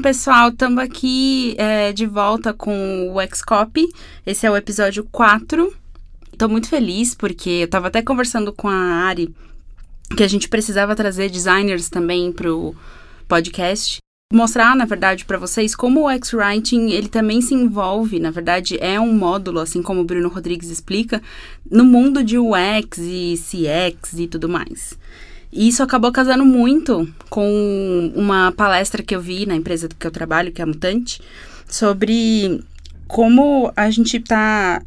pessoal, estamos aqui é, de volta com o Xcopy. Esse é o episódio 4. Estou muito feliz porque eu estava até conversando com a Ari que a gente precisava trazer designers também para o podcast. Mostrar, na verdade, para vocês como o X-Writing ele também se envolve, na verdade, é um módulo, assim como o Bruno Rodrigues explica, no mundo de UX e CX e tudo mais. E isso acabou casando muito com uma palestra que eu vi na empresa que eu trabalho, que é a Mutante, sobre como a gente está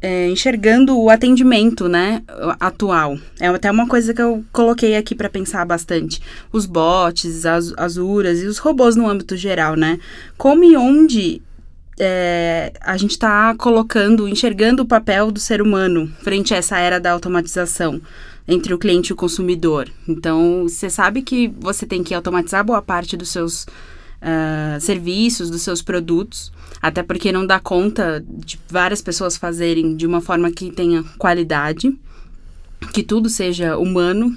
é, enxergando o atendimento, né, atual. É até uma coisa que eu coloquei aqui para pensar bastante. Os bots, as, as URAs e os robôs no âmbito geral, né? Como e onde é, a gente está colocando, enxergando o papel do ser humano frente a essa era da automatização entre o cliente e o consumidor. Então, você sabe que você tem que automatizar boa parte dos seus uh, serviços, dos seus produtos, até porque não dá conta de várias pessoas fazerem de uma forma que tenha qualidade, que tudo seja humano.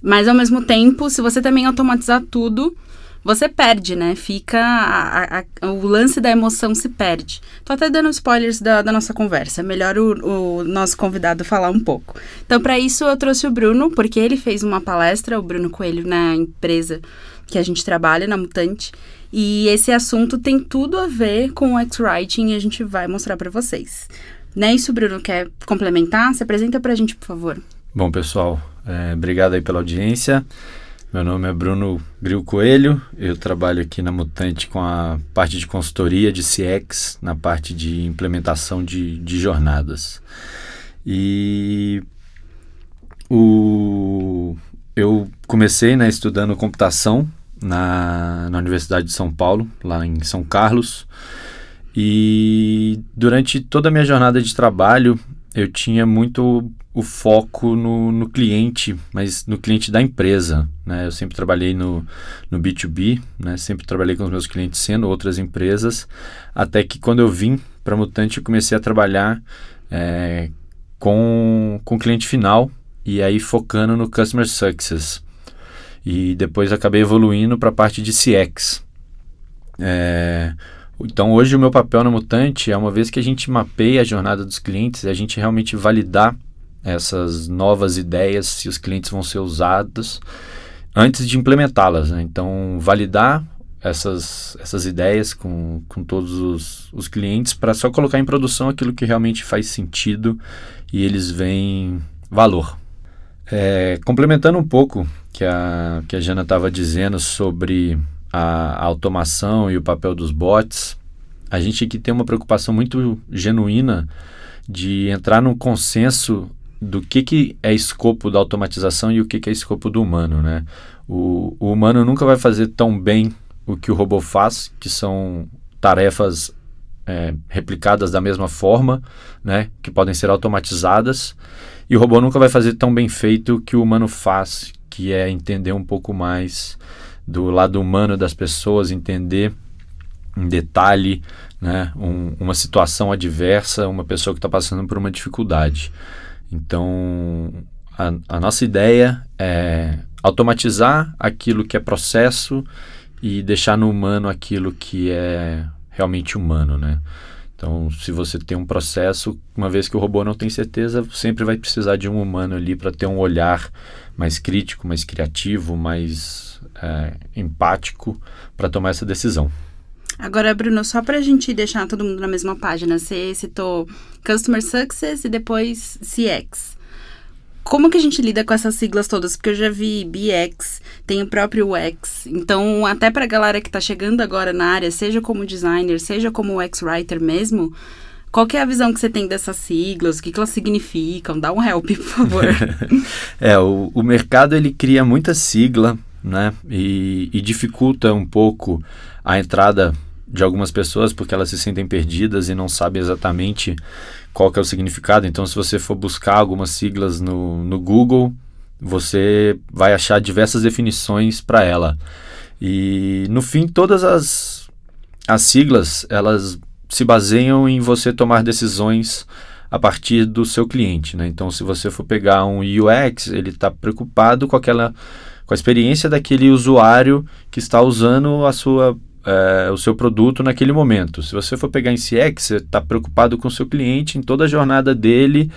Mas ao mesmo tempo, se você também automatizar tudo, você perde, né? Fica. A, a, o lance da emoção se perde. Tô até dando spoilers da, da nossa conversa. É melhor o, o, nosso convidado falar um pouco. Então, para isso, eu trouxe o Bruno, porque ele fez uma palestra, o Bruno Coelho, na empresa que a gente trabalha, na Mutante. E esse assunto tem tudo a ver com o X-Writing e a gente vai mostrar para vocês. Não é isso, Bruno? Quer complementar? Se apresenta para a gente, por favor. Bom, pessoal, é, obrigado aí pela audiência. Meu nome é Bruno Gril Coelho, eu trabalho aqui na Mutante com a parte de consultoria de CX, na parte de implementação de, de jornadas. E o, eu comecei né, estudando computação na, na Universidade de São Paulo, lá em São Carlos. E durante toda a minha jornada de trabalho, eu tinha muito o foco no, no cliente, mas no cliente da empresa. Né? Eu sempre trabalhei no, no B2B, né? sempre trabalhei com os meus clientes sendo outras empresas, até que quando eu vim para Mutante eu comecei a trabalhar é, com, com cliente final e aí focando no Customer Success. E depois acabei evoluindo para a parte de CX. É, então hoje o meu papel na Mutante é uma vez que a gente mapeia a jornada dos clientes, a gente realmente validar essas novas ideias, se os clientes vão ser usados antes de implementá-las. Né? Então validar essas, essas ideias com, com todos os, os clientes para só colocar em produção aquilo que realmente faz sentido e eles veem valor. É, complementando um pouco que a, que a Jana estava dizendo sobre a, automação e o papel dos bots, a gente aqui tem uma preocupação muito genuína de entrar num consenso do que, que é escopo da automatização e o que, que é escopo do humano, né? O, o humano nunca vai fazer tão bem o que o robô faz, que são tarefas é, replicadas da mesma forma, né? Que podem ser automatizadas. E o robô nunca vai fazer tão bem feito o que o humano faz, que é entender um pouco mais do lado humano das pessoas, entender em detalhe né, um, uma situação adversa, uma pessoa que está passando por uma dificuldade. Então, a, a, nossa ideia é automatizar aquilo que é processo e deixar no humano aquilo que é realmente humano, né? Então, se você tem um processo, uma vez que o robô não tem certeza, sempre vai precisar de um humano ali para ter um olhar mais crítico, mais criativo, mais é, empático para tomar essa decisão. Agora, Bruno, só para a gente deixar todo mundo na mesma página, você citou Customer Success e depois CX. Como que a gente lida com essas siglas todas? Porque eu já vi BX, tem o próprio UX. Então, até para a galera que está chegando agora na área, seja como designer, seja como UX writer mesmo, qual que é a visão que você tem dessas siglas? O que, que elas significam? Dá um help, por favor. é, o, o mercado ele cria muita sigla né? E, e dificulta um pouco a entrada de algumas pessoas porque elas se sentem perdidas e não sabem exatamente qual que é o significado. Então, se você for buscar algumas siglas no, no Google, você vai achar diversas definições para ela. E no fim, todas as, as siglas elas se baseiam em você tomar decisões a partir do seu cliente. Né? Então, se você for pegar um UX, ele está preocupado com aquela com a experiência daquele usuário que está usando a sua é, o seu produto naquele momento. Se você for pegar em CX, você está preocupado com o seu cliente em toda a jornada dele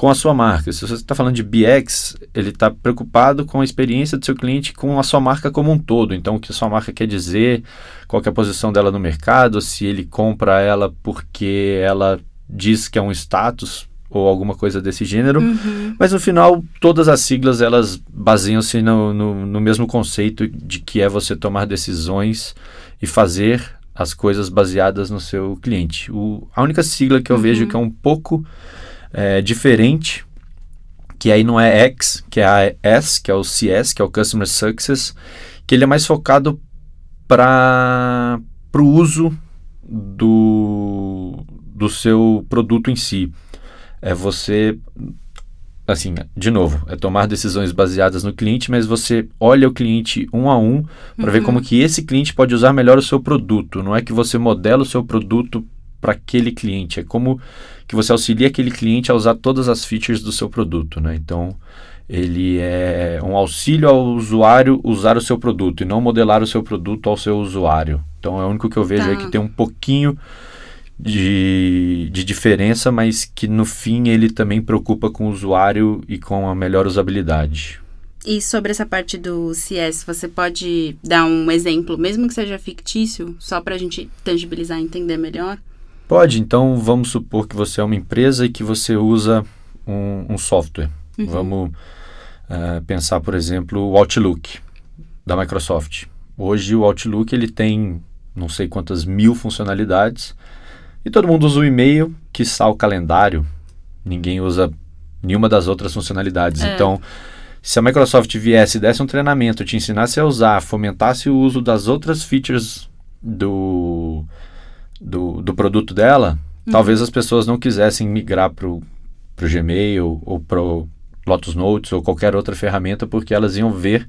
com a sua marca. Se você está falando de BX, ele está preocupado com a experiência do seu cliente com a sua marca como um todo. Então, o que a sua marca quer dizer, qual é a posição dela no mercado, se ele compra ela porque ela diz que é um status ou alguma coisa desse gênero. Uhum. Mas no final, todas as siglas elas baseiam-se no, no, no mesmo conceito de que é você tomar decisões e fazer as coisas baseadas no seu cliente. O, a única sigla que eu uhum. vejo que é um pouco é, diferente, que aí não é X, que é a S, que é o CS, que é o Customer Success, que ele é mais focado para o uso do, do seu produto em si. É você assim, de novo, é tomar decisões baseadas no cliente, mas você olha o cliente um a um para uhum. ver como que esse cliente pode usar melhor o seu produto. Não é que você modela o seu produto para aquele cliente, é como que você auxilia aquele cliente a usar todas as features do seu produto, né? Então, ele é um auxílio ao usuário usar o seu produto e não modelar o seu produto ao seu usuário. Então, é o único que eu vejo tá. aí que tem um pouquinho de, de diferença, mas que no fim ele também preocupa com o usuário e com a melhor usabilidade. E sobre essa parte do CS, você pode dar um exemplo, mesmo que seja fictício, só para a gente tangibilizar e entender melhor? Pode. Então, vamos supor que você é uma empresa e que você usa um, um software. Uhum. Vamos uh, pensar, por exemplo, o Outlook da Microsoft. Hoje, o Outlook ele tem não sei quantas mil funcionalidades e todo mundo usa o e-mail, que o calendário. Ninguém usa nenhuma das outras funcionalidades. É. Então, se a Microsoft viesse e desse um treinamento, te ensinasse a usar, fomentasse o uso das outras features do, do, do produto dela, uhum. talvez as pessoas não quisessem migrar para o Gmail ou para o Lotus Notes ou qualquer outra ferramenta, porque elas iam ver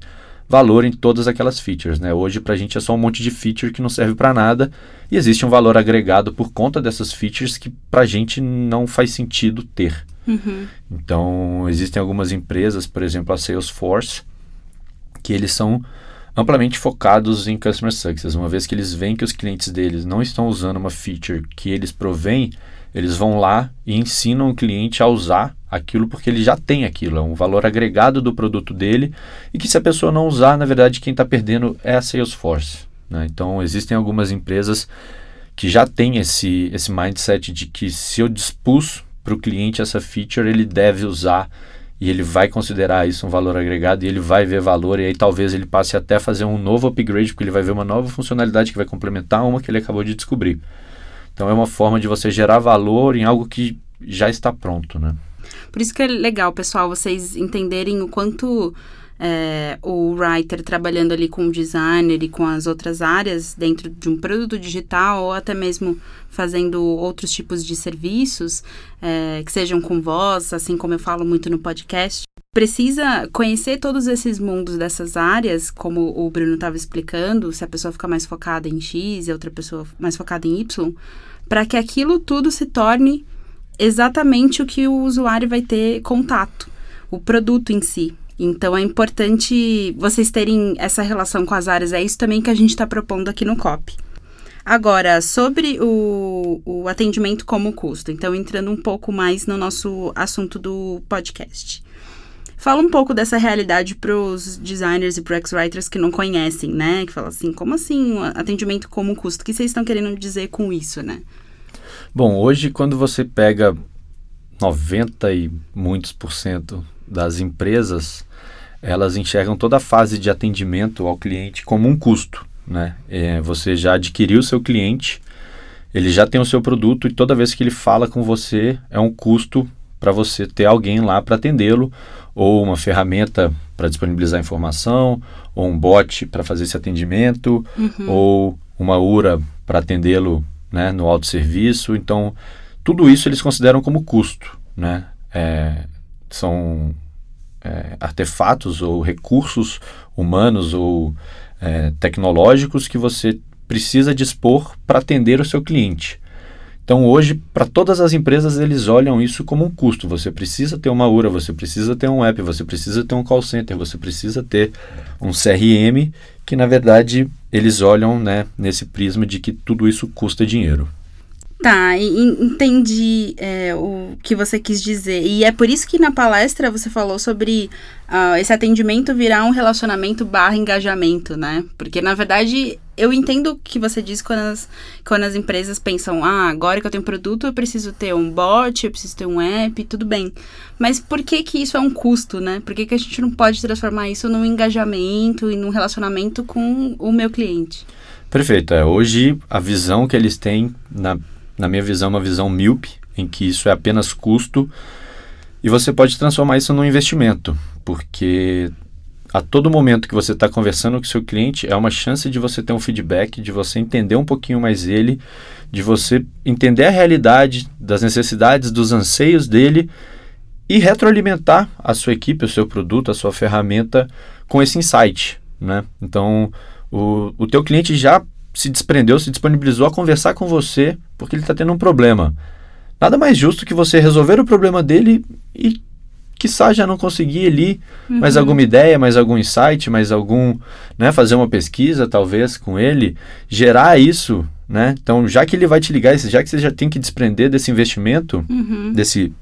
valor em todas aquelas features. Né? Hoje, para a gente, é só um monte de feature que não serve para nada e existe um valor agregado por conta dessas features que para a gente não faz sentido ter. Uhum. Então, existem algumas empresas, por exemplo, a Salesforce, que eles são amplamente focados em Customer Success. Uma vez que eles veem que os clientes deles não estão usando uma feature que eles provêm, eles vão lá e ensinam o cliente a usar aquilo porque ele já tem aquilo, é um valor agregado do produto dele e que se a pessoa não usar, na verdade, quem está perdendo é a Salesforce. Né? Então, existem algumas empresas que já têm esse, esse mindset de que se eu dispus para o cliente essa feature, ele deve usar e ele vai considerar isso um valor agregado e ele vai ver valor e aí talvez ele passe até fazer um novo upgrade porque ele vai ver uma nova funcionalidade que vai complementar uma que ele acabou de descobrir. Então é uma forma de você gerar valor em algo que já está pronto, né? Por isso que é legal, pessoal, vocês entenderem o quanto é, o writer trabalhando ali com o designer e com as outras áreas dentro de um produto digital ou até mesmo fazendo outros tipos de serviços é, que sejam com voz, assim como eu falo muito no podcast. Precisa conhecer todos esses mundos dessas áreas, como o Bruno estava explicando, se a pessoa fica mais focada em X e outra pessoa mais focada em Y, para que aquilo tudo se torne exatamente o que o usuário vai ter contato, o produto em si. Então é importante vocês terem essa relação com as áreas, é isso também que a gente está propondo aqui no COP. Agora, sobre o, o atendimento como custo, então entrando um pouco mais no nosso assunto do podcast. Fala um pouco dessa realidade para os designers e para writers que não conhecem, né? Que falam assim, como assim atendimento como custo? O que vocês estão querendo dizer com isso, né? Bom, hoje quando você pega 90 e muitos por cento das empresas, elas enxergam toda a fase de atendimento ao cliente como um custo. Né? É, você já adquiriu o seu cliente, ele já tem o seu produto e toda vez que ele fala com você é um custo para você ter alguém lá para atendê-lo, ou uma ferramenta para disponibilizar informação, ou um bot para fazer esse atendimento, uhum. ou uma URA para atendê-lo né, no autosserviço. Então, tudo isso eles consideram como custo. Né? É, são é, artefatos ou recursos humanos ou é, tecnológicos que você precisa dispor para atender o seu cliente. Então, hoje, para todas as empresas, eles olham isso como um custo. Você precisa ter uma URA, você precisa ter um app, você precisa ter um call center, você precisa ter um CRM, que na verdade eles olham né, nesse prisma de que tudo isso custa dinheiro. Tá, entendi é, o que você quis dizer. E é por isso que na palestra você falou sobre uh, esse atendimento virar um relacionamento barra engajamento, né? Porque, na verdade, eu entendo o que você diz quando as, quando as empresas pensam, ah, agora que eu tenho produto, eu preciso ter um bot, eu preciso ter um app, tudo bem. Mas por que que isso é um custo, né? Por que, que a gente não pode transformar isso num engajamento e num relacionamento com o meu cliente? Perfeito. É, hoje, a visão que eles têm na na minha visão, uma visão míope, em que isso é apenas custo, e você pode transformar isso num investimento, porque a todo momento que você está conversando com o seu cliente é uma chance de você ter um feedback, de você entender um pouquinho mais ele, de você entender a realidade das necessidades, dos anseios dele e retroalimentar a sua equipe, o seu produto, a sua ferramenta com esse insight, né? Então, o, o teu cliente já se desprendeu, se disponibilizou a conversar com você porque ele está tendo um problema. Nada mais justo que você resolver o problema dele e, quiçá, já não conseguir ali uhum. mais alguma ideia, mais algum insight, mais algum, né, fazer uma pesquisa, talvez, com ele, gerar isso, né? Então, já que ele vai te ligar, já que você já tem que desprender desse investimento, uhum. desse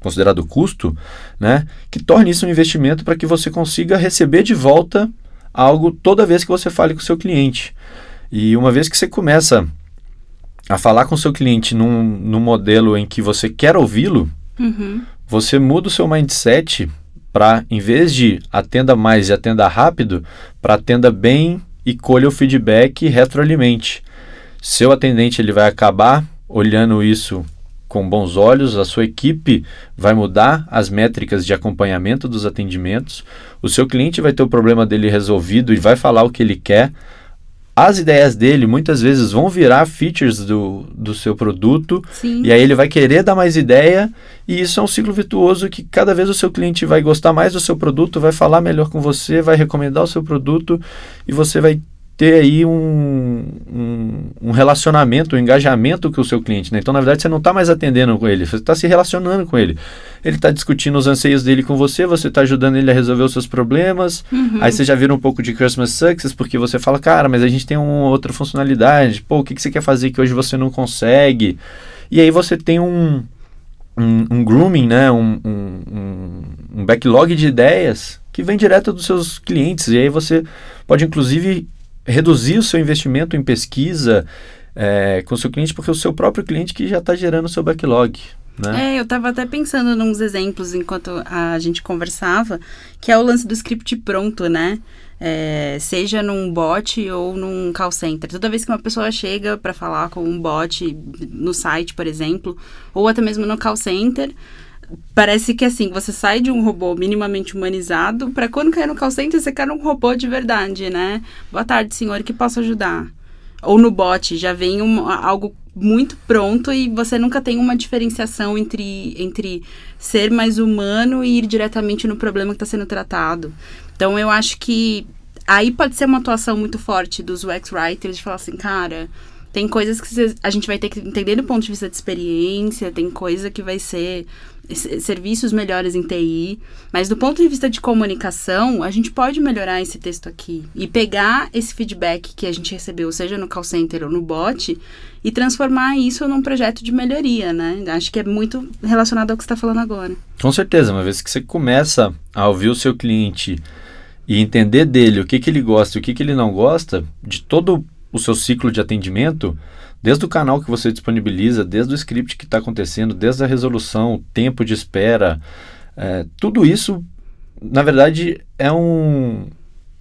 considerado custo, né, que torne isso um investimento para que você consiga receber de volta algo toda vez que você fale com o seu cliente. E uma vez que você começa a falar com o seu cliente num, num modelo em que você quer ouvi-lo, uhum. você muda o seu mindset para, em vez de atenda mais e atenda rápido, para atenda bem e colha o feedback e retroalimente. Seu atendente ele vai acabar olhando isso com bons olhos, a sua equipe vai mudar as métricas de acompanhamento dos atendimentos, o seu cliente vai ter o problema dele resolvido e vai falar o que ele quer as ideias dele muitas vezes vão virar features do, do seu produto Sim. e aí ele vai querer dar mais ideia e isso é um ciclo virtuoso que cada vez o seu cliente vai gostar mais do seu produto, vai falar melhor com você, vai recomendar o seu produto e você vai ter aí um, um, um, relacionamento, um engajamento com o seu cliente. Né? Então, na verdade, você não está mais atendendo com ele, você está se relacionando com ele. Ele está discutindo os anseios dele com você, você está ajudando ele a resolver os seus problemas. Uhum. Aí você já vira um pouco de Customer Success, porque você fala, cara, mas a gente tem uma outra funcionalidade. Pô, o que, que você quer fazer que hoje você não consegue? E aí você tem um, um, um grooming, né? um, um, um backlog de ideias que vem direto dos seus clientes. E aí você pode, inclusive, reduzir o seu investimento em pesquisa é, com o seu cliente, porque é o seu próprio cliente que já está gerando o seu backlog. Né? É, eu estava até pensando nos exemplos enquanto a gente conversava, que é o lance do script pronto, né? É, seja num bot ou num call center. Toda vez que uma pessoa chega para falar com um bot no site, por exemplo, ou até mesmo no call center, parece que assim, você sai de um robô minimamente humanizado para quando cair no call center, você quer um robô de verdade, né? Boa tarde, senhor, que posso ajudar? Ou no bot, já vem um, algo muito pronto e você nunca tem uma diferenciação entre, entre ser mais humano e ir diretamente no problema que está sendo tratado. Então, eu acho que aí pode ser uma atuação muito forte dos UX Writers de falar assim, cara, tem coisas que a gente vai ter que entender do ponto de vista de experiência, tem coisa que vai ser serviços melhores em TI, mas do ponto de vista de comunicação, a gente pode melhorar esse texto aqui e pegar esse feedback que a gente recebeu, seja no call center ou no bot, e transformar isso num projeto de melhoria, né? Acho que é muito relacionado ao que você está falando agora. Com certeza, uma vez que você começa a ouvir o seu cliente e entender dele o que, que ele gosta e o que, que ele não gosta, de todo o seu ciclo de atendimento, desde o canal que você disponibiliza, desde o script que está acontecendo, desde a resolução, tempo de espera, é, tudo isso, na verdade, é um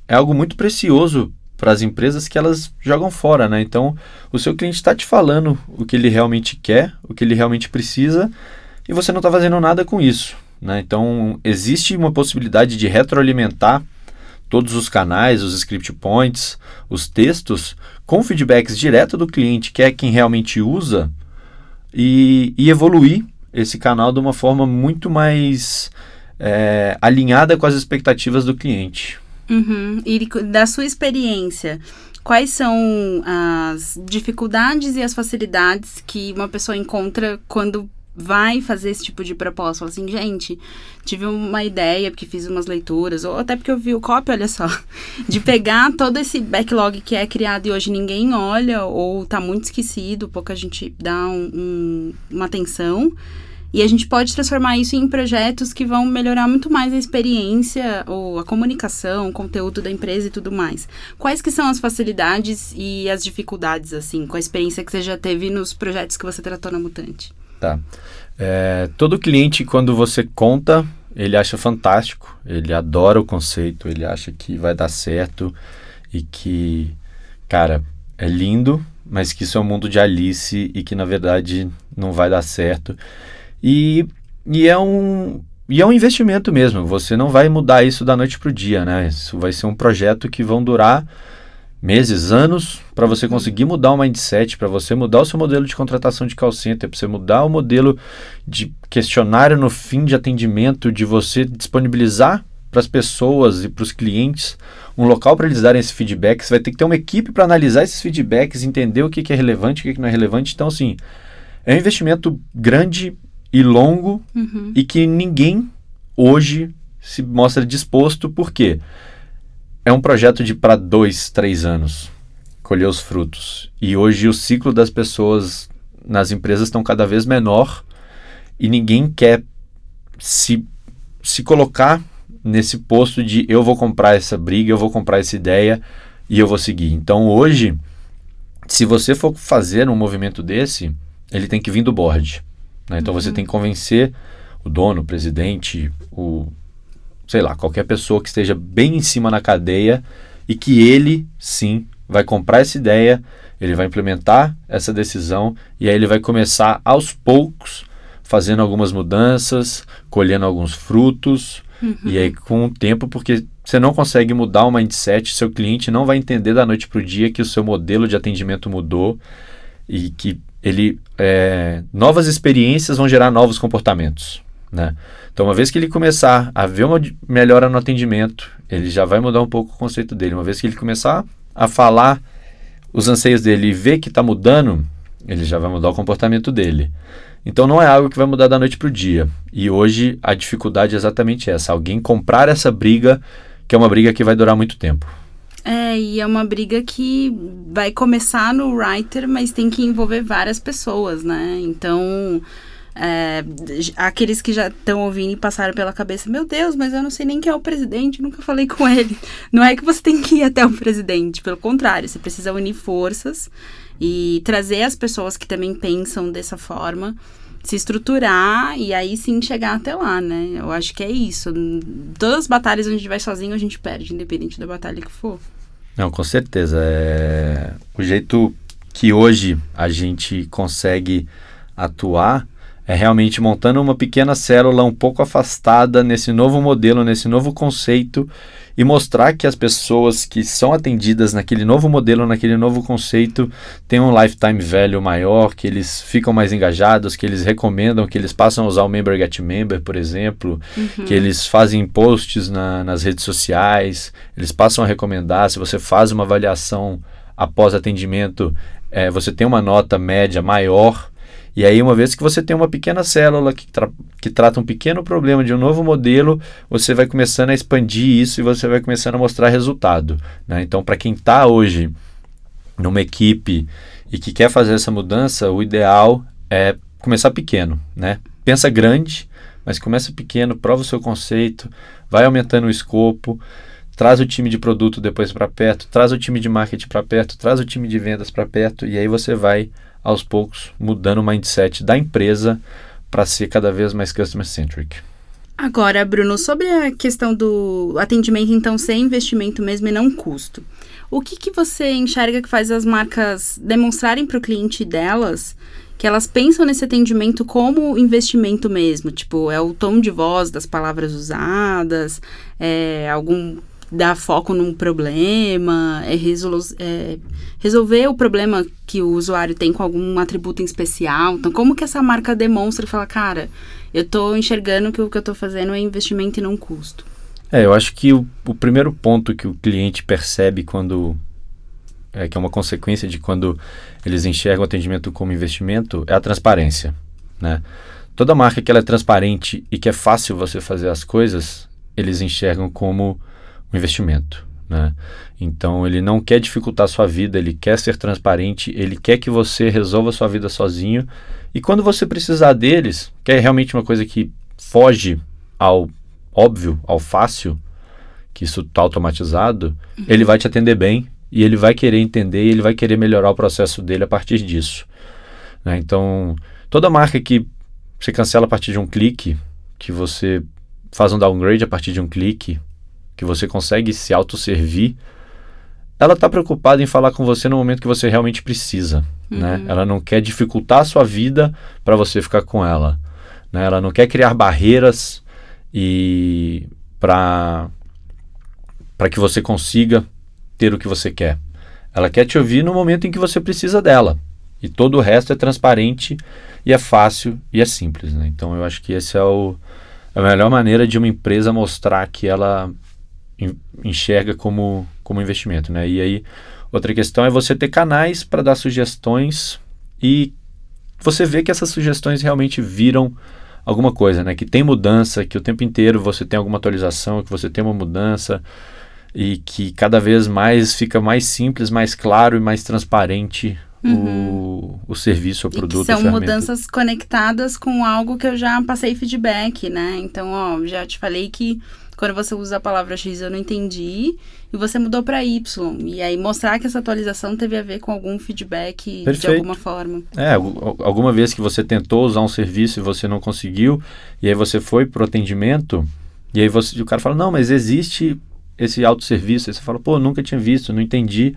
é algo muito precioso para as empresas que elas jogam fora, né? Então, o seu cliente está te falando o que ele realmente quer, o que ele realmente precisa, e você não está fazendo nada com isso, né? Então, existe uma possibilidade de retroalimentar todos os canais, os script points, os textos, com feedbacks direto do cliente, que é quem realmente usa, e, e evoluir esse canal de uma forma muito mais é, alinhada com as expectativas do cliente. Uhum. E da sua experiência, quais são as dificuldades e as facilidades que uma pessoa encontra quando vai fazer esse tipo de proposta. Fala assim, gente, tive uma ideia, porque fiz umas leituras, ou até porque eu vi o copy, olha só, de pegar todo esse backlog que é criado e hoje ninguém olha, ou tá muito esquecido, pouca gente dá um, um, uma atenção. E a gente pode transformar isso em projetos que vão melhorar muito mais a experiência, ou a comunicação, o conteúdo da empresa e tudo mais. Quais que são as facilidades e as dificuldades, assim, com a experiência que você já teve nos projetos que você tratou na Mutante? Tá. É, todo cliente, quando você conta, ele acha fantástico, ele adora o conceito, ele acha que vai dar certo e que, cara, é lindo, mas que isso é um mundo de Alice e que na verdade não vai dar certo. E, e é um e é um investimento mesmo. Você não vai mudar isso da noite para o dia, né? Isso vai ser um projeto que vão durar meses, anos, para você conseguir mudar o mindset, para você mudar o seu modelo de contratação de call center, para você mudar o modelo de questionário no fim de atendimento, de você disponibilizar para as pessoas e para os clientes um local para eles darem esse feedback. Você vai ter que ter uma equipe para analisar esses feedbacks, entender o que, que é relevante, o que, que não é relevante. Então, assim, é um investimento grande e longo uhum. e que ninguém hoje se mostra disposto, por quê? Porque é um projeto de para dois, três anos colher os frutos. E hoje o ciclo das pessoas nas empresas estão cada vez menor e ninguém quer se, se colocar nesse posto de eu vou comprar essa briga, eu vou comprar essa ideia e eu vou seguir. Então hoje, se você for fazer um movimento desse, ele tem que vir do board. Né? Então uhum. você tem que convencer o dono, o presidente, o sei lá, qualquer pessoa que esteja bem em cima na cadeia e que ele, sim, vai comprar essa ideia, ele vai implementar essa decisão e aí ele vai começar aos poucos fazendo algumas mudanças, colhendo alguns frutos uhum. e aí com o tempo, porque você não consegue mudar o mindset, seu cliente não vai entender da noite para o dia que o seu modelo de atendimento mudou e que ele é, novas experiências vão gerar novos comportamentos, né? Então, uma vez que ele começar a ver uma melhora no atendimento, ele já vai mudar um pouco o conceito dele. Uma vez que ele começar a falar os anseios dele e ver que está mudando, ele já vai mudar o comportamento dele. Então, não é algo que vai mudar da noite para o dia. E hoje a dificuldade é exatamente essa: alguém comprar essa briga, que é uma briga que vai durar muito tempo. É, e é uma briga que vai começar no writer, mas tem que envolver várias pessoas, né? Então, é, aqueles que já estão ouvindo e passaram pela cabeça, meu Deus, mas eu não sei nem quem é o presidente, nunca falei com ele. Não é que você tem que ir até o presidente, pelo contrário, você precisa unir forças e trazer as pessoas que também pensam dessa forma, se estruturar e aí sim chegar até lá, né? Eu acho que é isso. Todas as batalhas onde a gente vai sozinho, a gente perde, independente da batalha que for. Não, com certeza. É... O jeito que hoje a gente consegue atuar é realmente montando uma pequena célula um pouco afastada nesse novo modelo, nesse novo conceito e mostrar que as pessoas que são atendidas naquele novo modelo, naquele novo conceito, têm um lifetime value maior, que eles ficam mais engajados, que eles recomendam, que eles passam a usar o Member Get Member, por exemplo, uhum. que eles fazem posts na, nas redes sociais, eles passam a recomendar. Se você faz uma avaliação após atendimento, é, você tem uma nota média maior e aí, uma vez que você tem uma pequena célula que, tra que trata um pequeno problema de um novo modelo, você vai começando a expandir isso e você vai começando a mostrar resultado. Né? Então, para quem está hoje numa equipe e que quer fazer essa mudança, o ideal é começar pequeno. Né? Pensa grande, mas começa pequeno, prova o seu conceito, vai aumentando o escopo traz o time de produto depois para perto, traz o time de marketing para perto, traz o time de vendas para perto e aí você vai aos poucos mudando o mindset da empresa para ser cada vez mais customer centric. Agora, Bruno, sobre a questão do atendimento, então, ser investimento mesmo e não custo. O que, que você enxerga que faz as marcas demonstrarem para o cliente delas que elas pensam nesse atendimento como investimento mesmo? Tipo, é o tom de voz das palavras usadas, é algum dar foco num problema, é, resolu é, resolver o problema que o usuário tem com algum atributo em especial. Então, como que essa marca demonstra e fala, cara, eu estou enxergando que o que eu estou fazendo é investimento e não custo? É, eu acho que o, o primeiro ponto que o cliente percebe quando é, que é uma consequência de quando eles enxergam o atendimento como investimento é a transparência, né? toda marca que ela é transparente e que é fácil você fazer as coisas, eles enxergam como um investimento. Né? Então ele não quer dificultar a sua vida, ele quer ser transparente, ele quer que você resolva a sua vida sozinho. E quando você precisar deles, que é realmente uma coisa que foge ao óbvio, ao fácil, que isso está automatizado, uhum. ele vai te atender bem e ele vai querer entender e ele vai querer melhorar o processo dele a partir disso. Né? Então, toda marca que você cancela a partir de um clique, que você faz um downgrade a partir de um clique, que você consegue se autosservir, ela está preocupada em falar com você no momento que você realmente precisa. Né? Uhum. Né? Ela não quer dificultar a sua vida para você ficar com ela. Né? Ela não quer criar barreiras e para para que você consiga ter o que você quer. Ela quer te ouvir no momento em que você precisa dela. E todo o resto é transparente e é fácil e é simples. Né? Então eu acho que essa é o, a melhor maneira de uma empresa mostrar que ela enxerga como, como investimento. Né? E aí, outra questão é você ter canais para dar sugestões e você vê que essas sugestões realmente viram alguma coisa, né? Que tem mudança, que o tempo inteiro você tem alguma atualização, que você tem uma mudança e que cada vez mais fica mais simples, mais claro e mais transparente uhum. o, o serviço, o produto. E são mudanças conectadas com algo que eu já passei feedback, né? Então, ó, já te falei que quando você usa a palavra X eu não entendi e você mudou para Y. E aí mostrar que essa atualização teve a ver com algum feedback Perfeito. de alguma forma. É, alguma vez que você tentou usar um serviço e você não conseguiu, e aí você foi pro atendimento, e aí você, o cara fala: "Não, mas existe esse autosserviço". Aí você fala: "Pô, nunca tinha visto, não entendi".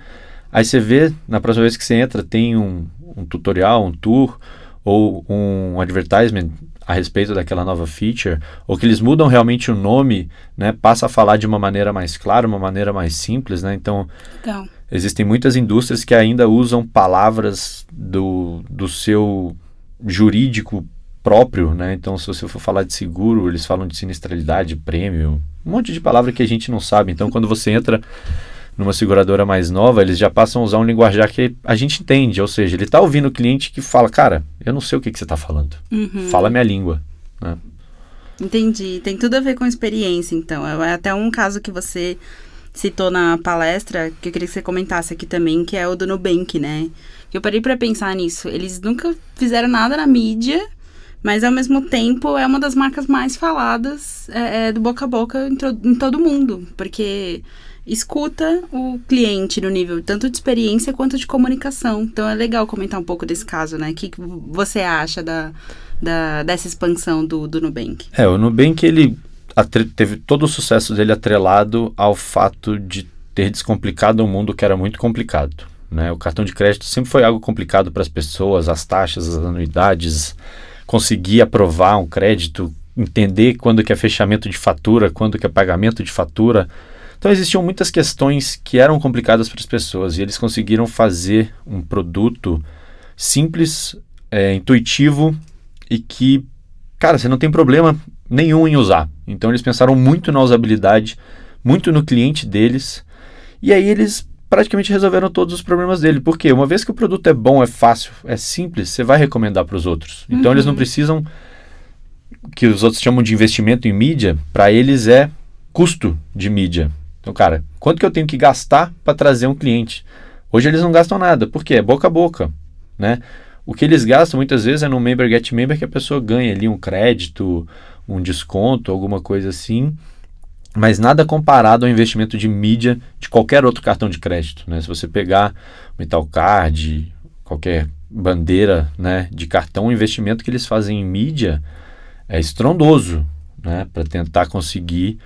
Aí você vê, na próxima vez que você entra, tem um, um tutorial, um tour ou um advertisement a respeito daquela nova feature, ou que eles mudam realmente o nome, né, passa a falar de uma maneira mais clara, uma maneira mais simples, né? Então, então. existem muitas indústrias que ainda usam palavras do, do seu jurídico próprio, né? Então, se você for falar de seguro, eles falam de sinistralidade, prêmio, um monte de palavra que a gente não sabe. Então, quando você entra numa seguradora mais nova, eles já passam a usar um linguajar que a gente entende. Ou seja, ele está ouvindo o cliente que fala, cara, eu não sei o que, que você está falando. Uhum. Fala minha língua. Né? Entendi. Tem tudo a ver com experiência, então. É até um caso que você citou na palestra, que eu queria que você comentasse aqui também, que é o do Nubank, né? Eu parei para pensar nisso. Eles nunca fizeram nada na mídia, mas ao mesmo tempo é uma das marcas mais faladas é, é, do boca a boca em, em todo mundo. Porque escuta o cliente no nível tanto de experiência quanto de comunicação. Então é legal comentar um pouco desse caso, né? O que, que você acha da, da, dessa expansão do, do Nubank? É, o Nubank ele teve todo o sucesso dele atrelado ao fato de ter descomplicado um mundo que era muito complicado. Né? O cartão de crédito sempre foi algo complicado para as pessoas, as taxas, as anuidades, conseguir aprovar um crédito, entender quando que é fechamento de fatura, quando que é pagamento de fatura. Então existiam muitas questões que eram complicadas para as pessoas e eles conseguiram fazer um produto simples, é, intuitivo e que, cara, você não tem problema nenhum em usar. Então eles pensaram muito na usabilidade, muito no cliente deles e aí eles praticamente resolveram todos os problemas dele. Porque uma vez que o produto é bom, é fácil, é simples, você vai recomendar para os outros. Então uhum. eles não precisam que os outros chamam de investimento em mídia, para eles é custo de mídia. Então, cara, quanto que eu tenho que gastar para trazer um cliente? Hoje eles não gastam nada, porque é boca a boca, né? O que eles gastam muitas vezes é no member get member que a pessoa ganha ali um crédito, um desconto, alguma coisa assim, mas nada comparado ao investimento de mídia de qualquer outro cartão de crédito, né? Se você pegar Metal Card, qualquer bandeira, né, de cartão, o investimento que eles fazem em mídia é estrondoso, né, para tentar conseguir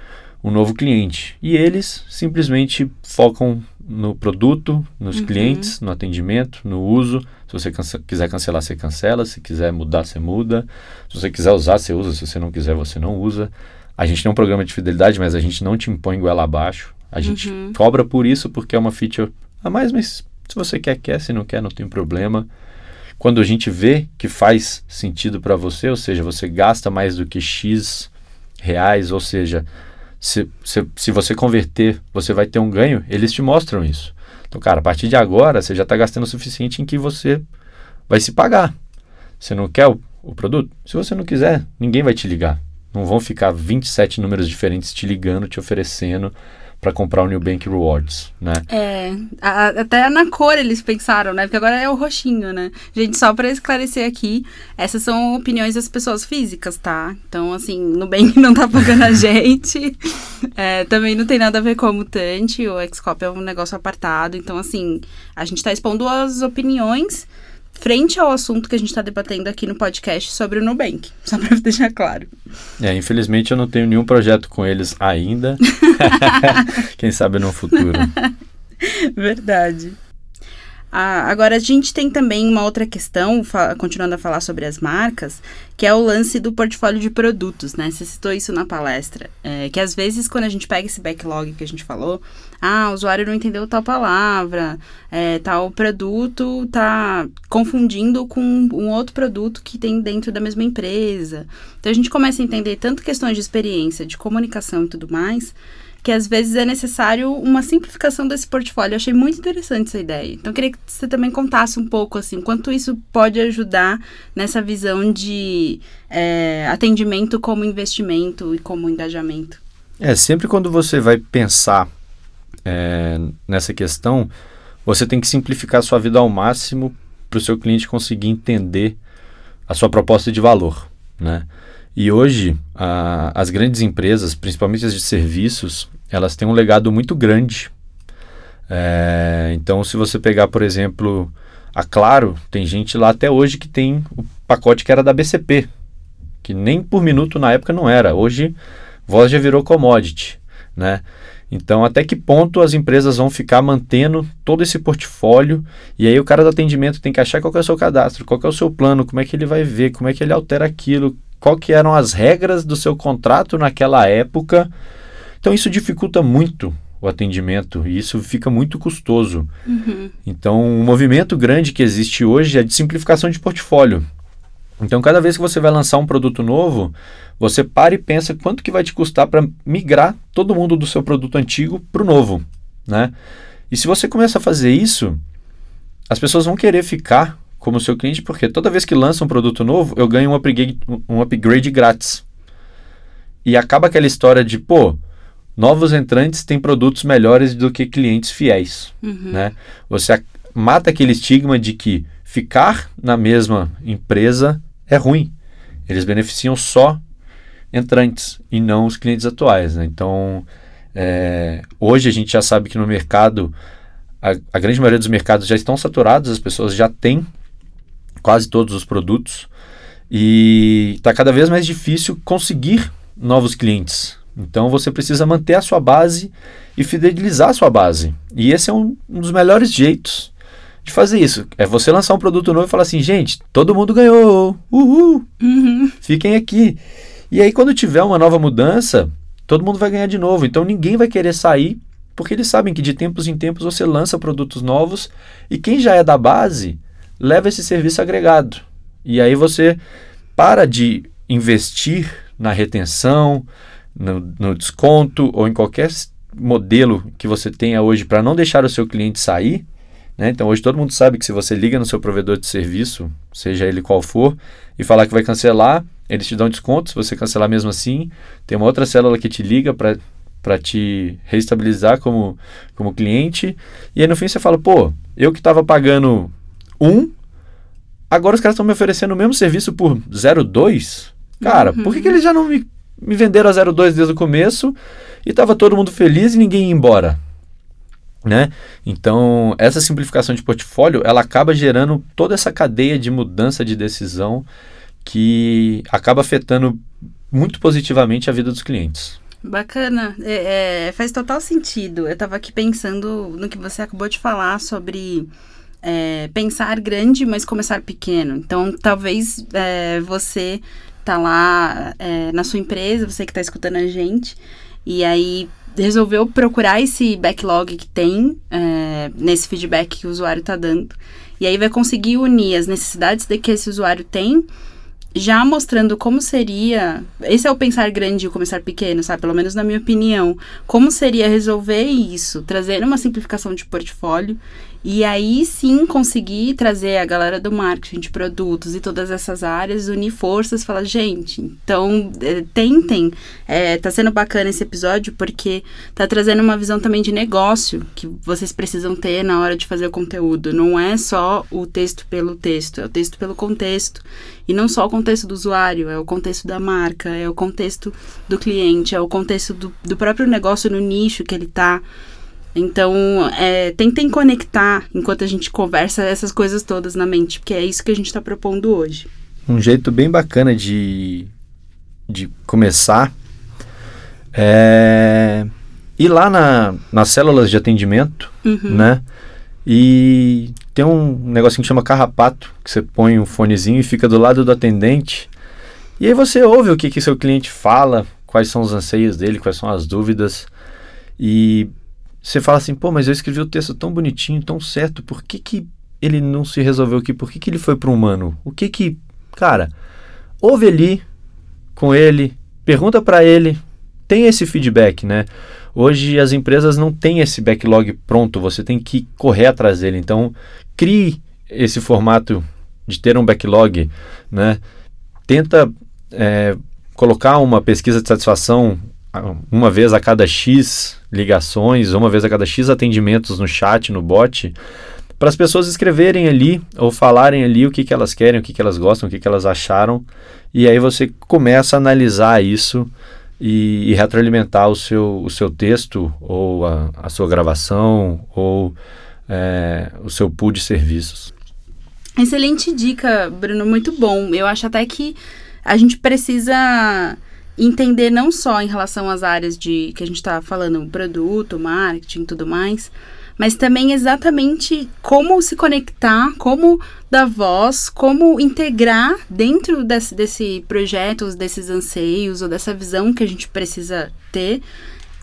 um novo cliente. E eles simplesmente focam no produto, nos uhum. clientes, no atendimento, no uso. Se você quiser cancelar, você cancela. Se quiser mudar, você muda. Se você quiser usar, você usa. Se você não quiser, você não usa. A gente tem um programa de fidelidade, mas a gente não te impõe goela abaixo. A gente uhum. cobra por isso porque é uma feature a mais, mas se você quer, quer. Se não quer, não tem problema. Quando a gente vê que faz sentido para você, ou seja, você gasta mais do que X reais, ou seja, se, se, se você converter, você vai ter um ganho, eles te mostram isso. Então, cara, a partir de agora, você já está gastando o suficiente em que você vai se pagar. Você não quer o, o produto? Se você não quiser, ninguém vai te ligar. Não vão ficar 27 números diferentes te ligando, te oferecendo para comprar o New Bank Rewards, né? É, a, até na cor eles pensaram, né? Porque agora é o roxinho, né? Gente, só para esclarecer aqui, essas são opiniões das pessoas físicas, tá? Então, assim, Nubank não tá pagando a gente. É, também não tem nada a ver com a mutante, o Xcop é um negócio apartado. Então, assim, a gente tá expondo as opiniões frente ao assunto que a gente está debatendo aqui no podcast sobre o Nubank, só para deixar claro. É, infelizmente eu não tenho nenhum projeto com eles ainda. Quem sabe no futuro. Verdade. Agora, a gente tem também uma outra questão, continuando a falar sobre as marcas, que é o lance do portfólio de produtos, né? Você citou isso na palestra. É, que às vezes, quando a gente pega esse backlog que a gente falou, ah, o usuário não entendeu tal palavra, é, tal produto tá confundindo com um outro produto que tem dentro da mesma empresa. Então, a gente começa a entender tanto questões de experiência, de comunicação e tudo mais, que às vezes é necessário uma simplificação desse portfólio. Eu achei muito interessante essa ideia. Então, eu queria que você também contasse um pouco, assim, quanto isso pode ajudar nessa visão de é, atendimento como investimento e como engajamento. É, sempre quando você vai pensar é, nessa questão, você tem que simplificar a sua vida ao máximo para o seu cliente conseguir entender a sua proposta de valor, né? E hoje, a, as grandes empresas, principalmente as de serviços, elas têm um legado muito grande. É, então, se você pegar, por exemplo, a Claro, tem gente lá até hoje que tem o pacote que era da BCP, que nem por minuto na época não era. Hoje, voz já virou commodity, né? Então, até que ponto as empresas vão ficar mantendo todo esse portfólio? E aí o cara do atendimento tem que achar qual é o seu cadastro, qual é o seu plano, como é que ele vai ver, como é que ele altera aquilo, qual que eram as regras do seu contrato naquela época. Então isso dificulta muito o atendimento e isso fica muito custoso. Uhum. Então, um movimento grande que existe hoje é de simplificação de portfólio. Então, cada vez que você vai lançar um produto novo, você para e pensa quanto que vai te custar para migrar todo mundo do seu produto antigo para o novo, né? E se você começa a fazer isso, as pessoas vão querer ficar como seu cliente, porque toda vez que lança um produto novo, eu ganho um upgrade, um upgrade grátis. E acaba aquela história de, pô, novos entrantes têm produtos melhores do que clientes fiéis. Uhum. Né? Você mata aquele estigma de que ficar na mesma empresa é ruim. Eles beneficiam só entrantes e não os clientes atuais. Né? Então, é, hoje a gente já sabe que no mercado, a, a grande maioria dos mercados já estão saturados, as pessoas já têm quase todos os produtos. E está cada vez mais difícil conseguir novos clientes. Então você precisa manter a sua base e fidelizar a sua base. E esse é um, um dos melhores jeitos de fazer isso. É você lançar um produto novo e falar assim, gente, todo mundo ganhou, uhul, uhum. fiquem aqui. E aí quando tiver uma nova mudança, todo mundo vai ganhar de novo. Então ninguém vai querer sair, porque eles sabem que de tempos em tempos você lança produtos novos e quem já é da base leva esse serviço agregado. E aí você para de investir na retenção, no, no desconto ou em qualquer modelo que você tenha hoje para não deixar o seu cliente sair. Né? Então hoje todo mundo sabe que se você liga no seu provedor de serviço, seja ele qual for, e falar que vai cancelar, eles te dão desconto. Se você cancelar mesmo assim, tem uma outra célula que te liga para te reestabilizar como, como cliente. E aí no fim você fala, pô, eu que estava pagando um, agora os caras estão me oferecendo o mesmo serviço por 0,2. Cara, uhum. por que, que eles já não me, me venderam a 0,2 desde o começo e estava todo mundo feliz e ninguém ia embora? Né? Então, essa simplificação de portfólio, ela acaba gerando toda essa cadeia de mudança de decisão que acaba afetando muito positivamente a vida dos clientes. Bacana, é, é, faz total sentido. Eu estava aqui pensando no que você acabou de falar sobre é, pensar grande, mas começar pequeno. Então, talvez é, você tá lá é, na sua empresa, você que está escutando a gente, e aí resolveu procurar esse backlog que tem é, nesse feedback que o usuário está dando. E aí vai conseguir unir as necessidades de que esse usuário tem já mostrando como seria. Esse é o pensar grande e o começar pequeno, sabe? Pelo menos na minha opinião. Como seria resolver isso, trazer uma simplificação de portfólio E aí sim conseguir trazer a galera do marketing de produtos e todas essas áreas, unir forças, falar, gente, então é, tentem. É, tá sendo bacana esse episódio porque tá trazendo uma visão também de negócio que vocês precisam ter na hora de fazer o conteúdo. Não é só o texto pelo texto, é o texto pelo contexto. E não só o contexto do usuário, é o contexto da marca, é o contexto do cliente, é o contexto do, do próprio negócio no nicho que ele tá. Então, é, tentem conectar enquanto a gente conversa essas coisas todas na mente, porque é isso que a gente está propondo hoje. Um jeito bem bacana de, de começar é ir lá na, nas células de atendimento, uhum. né? E tem um negocinho que chama carrapato, que você põe um fonezinho e fica do lado do atendente. E aí você ouve o que, que seu cliente fala, quais são os anseios dele, quais são as dúvidas. E você fala assim, pô, mas eu escrevi o texto tão bonitinho, tão certo, por que, que ele não se resolveu aqui? Por que, que ele foi para o humano? O que que. Cara, ouve ali com ele, pergunta para ele, tem esse feedback, né? Hoje as empresas não têm esse backlog pronto, você tem que correr atrás dele. Então, crie esse formato de ter um backlog, né? Tenta é, colocar uma pesquisa de satisfação uma vez a cada X ligações, uma vez a cada X atendimentos no chat, no bot, para as pessoas escreverem ali ou falarem ali o que, que elas querem, o que, que elas gostam, o que, que elas acharam, e aí você começa a analisar isso e, e retroalimentar o seu, o seu texto, ou a, a sua gravação, ou é, o seu pool de serviços. Excelente dica, Bruno, muito bom. Eu acho até que a gente precisa entender não só em relação às áreas de que a gente está falando, produto, marketing tudo mais, mas também exatamente como se conectar, como dar voz, como integrar dentro desse, desse projeto, desses anseios ou dessa visão que a gente precisa ter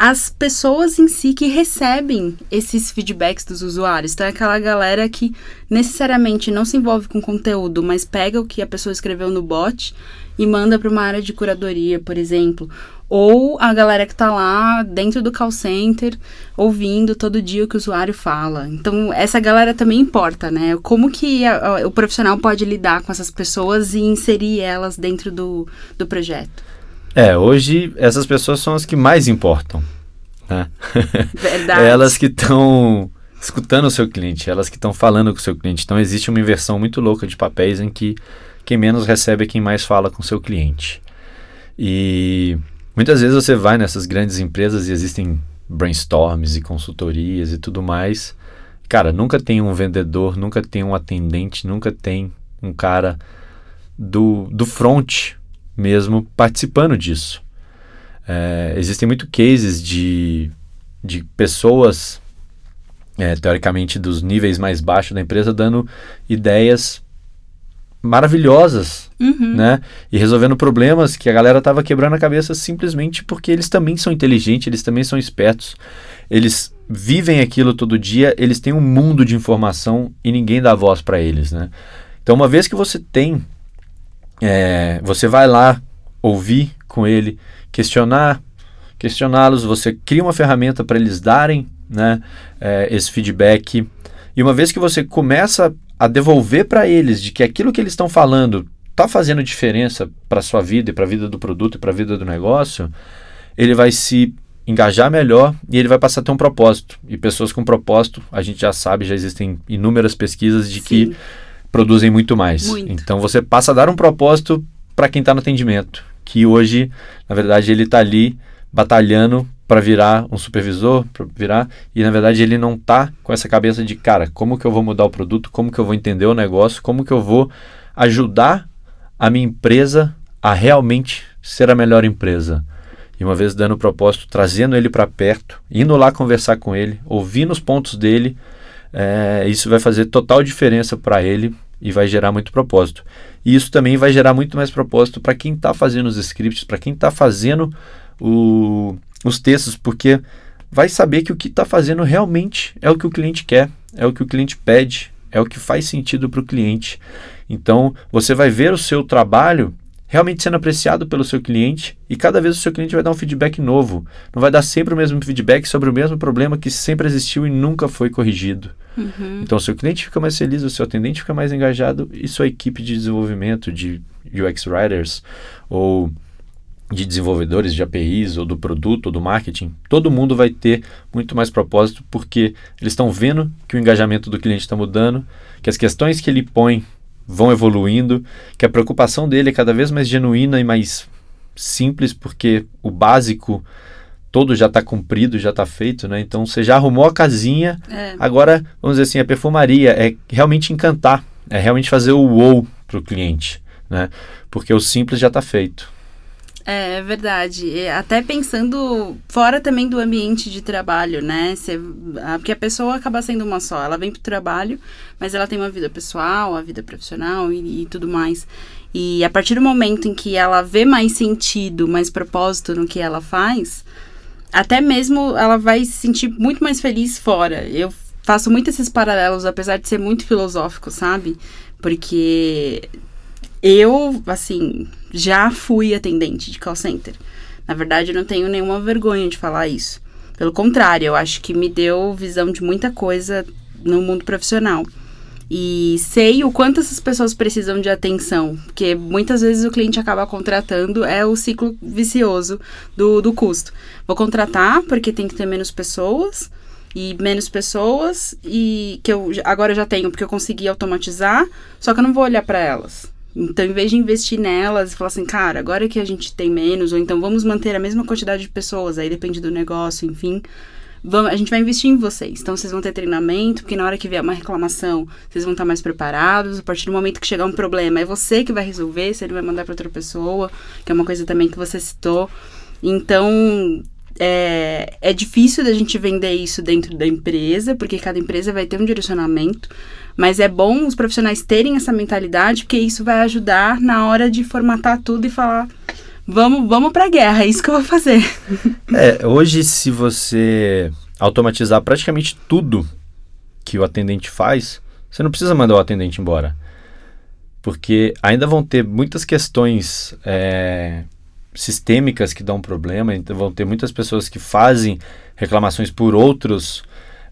as pessoas em si que recebem esses feedbacks dos usuários. Então, é aquela galera que necessariamente não se envolve com conteúdo, mas pega o que a pessoa escreveu no bot e manda para uma área de curadoria, por exemplo. Ou a galera que está lá dentro do call center, ouvindo todo dia o que o usuário fala. Então, essa galera também importa, né? Como que a, a, o profissional pode lidar com essas pessoas e inserir elas dentro do, do projeto. É, hoje essas pessoas são as que mais importam. Né? Verdade. elas que estão escutando o seu cliente, elas que estão falando com o seu cliente. Então existe uma inversão muito louca de papéis em que quem menos recebe é quem mais fala com o seu cliente. E muitas vezes você vai nessas grandes empresas e existem brainstorms e consultorias e tudo mais. Cara, nunca tem um vendedor, nunca tem um atendente, nunca tem um cara do, do front mesmo participando disso. É, existem muito cases de, de pessoas, é, teoricamente dos níveis mais baixos da empresa, dando ideias maravilhosas, uhum. né? E resolvendo problemas que a galera estava quebrando a cabeça simplesmente porque eles também são inteligentes, eles também são espertos, eles vivem aquilo todo dia, eles têm um mundo de informação e ninguém dá voz para eles, né? Então, uma vez que você tem é, você vai lá ouvir com ele, questionar, questioná-los, você cria uma ferramenta para eles darem né, é, esse feedback. E uma vez que você começa a devolver para eles de que aquilo que eles estão falando está fazendo diferença para a sua vida e para a vida do produto e para a vida do negócio, ele vai se engajar melhor e ele vai passar a ter um propósito. E pessoas com propósito, a gente já sabe, já existem inúmeras pesquisas de Sim. que produzem muito mais. Muito. Então você passa a dar um propósito para quem está no atendimento, que hoje, na verdade, ele está ali batalhando para virar um supervisor, para virar, e na verdade ele não está com essa cabeça de, cara, como que eu vou mudar o produto, como que eu vou entender o negócio, como que eu vou ajudar a minha empresa a realmente ser a melhor empresa. E uma vez dando o propósito, trazendo ele para perto, indo lá conversar com ele, ouvindo os pontos dele, é, isso vai fazer total diferença para ele e vai gerar muito propósito. E isso também vai gerar muito mais propósito para quem está fazendo os scripts, para quem está fazendo o, os textos, porque vai saber que o que está fazendo realmente é o que o cliente quer, é o que o cliente pede, é o que faz sentido para o cliente. Então você vai ver o seu trabalho realmente sendo apreciado pelo seu cliente e cada vez o seu cliente vai dar um feedback novo. Não vai dar sempre o mesmo feedback sobre o mesmo problema que sempre existiu e nunca foi corrigido. Uhum. Então, o seu cliente fica mais feliz, o seu atendente fica mais engajado e sua equipe de desenvolvimento, de UX Writers ou de desenvolvedores de APIs ou do produto ou do marketing, todo mundo vai ter muito mais propósito porque eles estão vendo que o engajamento do cliente está mudando, que as questões que ele põe vão evoluindo, que a preocupação dele é cada vez mais genuína e mais simples, porque o básico todo já está cumprido, já está feito, né? Então você já arrumou a casinha, é. agora, vamos dizer assim, a perfumaria é realmente encantar, é realmente fazer o wow para o cliente, né? Porque o simples já está feito. É, é verdade. Até pensando fora também do ambiente de trabalho, né? Cê, porque a pessoa acaba sendo uma só. Ela vem para o trabalho, mas ela tem uma vida pessoal, a vida profissional e, e tudo mais. E a partir do momento em que ela vê mais sentido, mais propósito no que ela faz, até mesmo ela vai se sentir muito mais feliz fora. Eu faço muito esses paralelos, apesar de ser muito filosófico, sabe? Porque eu, assim, já fui atendente de call center. Na verdade, eu não tenho nenhuma vergonha de falar isso. Pelo contrário, eu acho que me deu visão de muita coisa no mundo profissional. E sei o quanto essas pessoas precisam de atenção, porque muitas vezes o cliente acaba contratando, é o ciclo vicioso do, do custo. Vou contratar porque tem que ter menos pessoas, e menos pessoas, e que eu agora eu já tenho porque eu consegui automatizar, só que eu não vou olhar para elas. Então, em vez de investir nelas e falar assim, cara, agora que a gente tem menos, ou então vamos manter a mesma quantidade de pessoas, aí depende do negócio, enfim. Vamos, a gente vai investir em vocês. Então, vocês vão ter treinamento, porque na hora que vier uma reclamação, vocês vão estar mais preparados. A partir do momento que chegar um problema, é você que vai resolver, se ele vai mandar para outra pessoa, que é uma coisa também que você citou. Então, é, é difícil da gente vender isso dentro da empresa, porque cada empresa vai ter um direcionamento. Mas é bom os profissionais terem essa mentalidade, porque isso vai ajudar na hora de formatar tudo e falar: vamos, vamos para a guerra, é isso que eu vou fazer. É, hoje, se você automatizar praticamente tudo que o atendente faz, você não precisa mandar o atendente embora. Porque ainda vão ter muitas questões é, sistêmicas que dão problema, então vão ter muitas pessoas que fazem reclamações por outros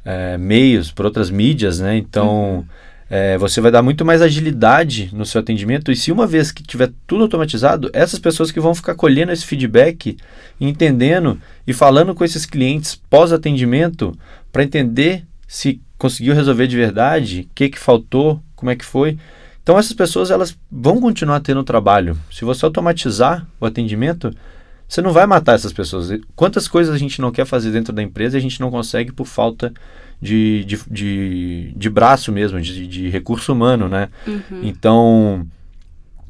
é, meios, por outras mídias, né? Então, uhum. é, você vai dar muito mais agilidade no seu atendimento. E se uma vez que tiver tudo automatizado, essas pessoas que vão ficar colhendo esse feedback, entendendo e falando com esses clientes pós-atendimento para entender se conseguiu resolver de verdade, o que, que faltou, como é que foi. Então essas pessoas elas vão continuar tendo trabalho. Se você automatizar o atendimento, você não vai matar essas pessoas. Quantas coisas a gente não quer fazer dentro da empresa e a gente não consegue por falta de, de, de, de braço mesmo, de, de recurso humano, né? Uhum. Então,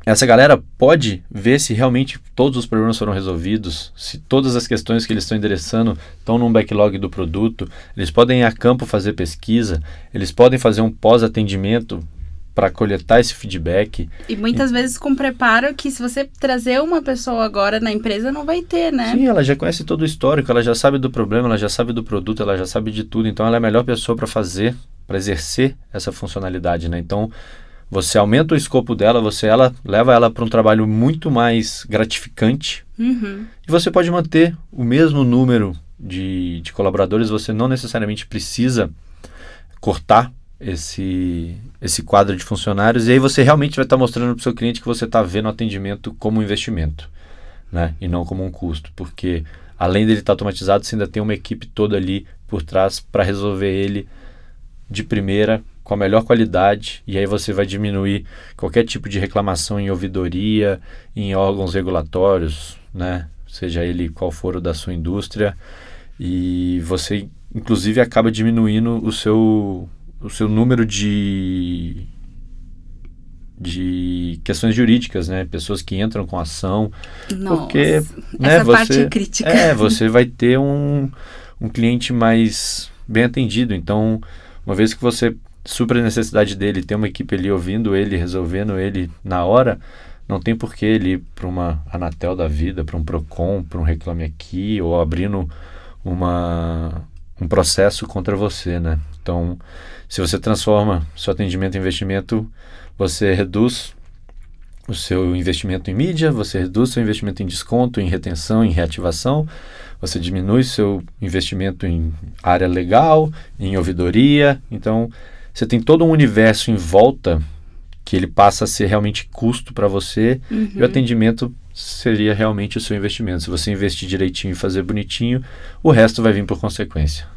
essa galera pode ver se realmente todos os problemas foram resolvidos, se todas as questões que eles estão endereçando estão num backlog do produto, eles podem ir a campo fazer pesquisa, eles podem fazer um pós-atendimento para coletar esse feedback. E muitas e... vezes com preparo que se você trazer uma pessoa agora na empresa não vai ter, né? Sim, ela já conhece todo o histórico, ela já sabe do problema, ela já sabe do produto, ela já sabe de tudo, então ela é a melhor pessoa para fazer, para exercer essa funcionalidade, né? Então, você aumenta o escopo dela, você ela leva ela para um trabalho muito mais gratificante uhum. e você pode manter o mesmo número de, de colaboradores, você não necessariamente precisa cortar esse, esse quadro de funcionários e aí você realmente vai estar tá mostrando para o seu cliente que você está vendo o atendimento como um investimento, né? E não como um custo, porque além dele estar tá automatizado, você ainda tem uma equipe toda ali por trás para resolver ele de primeira com a melhor qualidade e aí você vai diminuir qualquer tipo de reclamação em ouvidoria, em órgãos regulatórios, né? Seja ele qual for o da sua indústria e você inclusive acaba diminuindo o seu o seu número de de questões jurídicas, né? Pessoas que entram com ação, Nossa, porque né, essa você, parte é crítica. É, você vai ter um, um cliente mais bem atendido. Então, uma vez que você supra a necessidade dele, tem uma equipe ali ouvindo ele, resolvendo ele na hora, não tem por que ele ir para uma Anatel da vida, para um Procon, para um Reclame Aqui, ou abrindo uma, um processo contra você, né? Então, se você transforma seu atendimento em investimento, você reduz o seu investimento em mídia, você reduz seu investimento em desconto, em retenção, em reativação, você diminui seu investimento em área legal, em ouvidoria. Então, você tem todo um universo em volta que ele passa a ser realmente custo para você uhum. e o atendimento seria realmente o seu investimento. Se você investir direitinho e fazer bonitinho, o resto vai vir por consequência.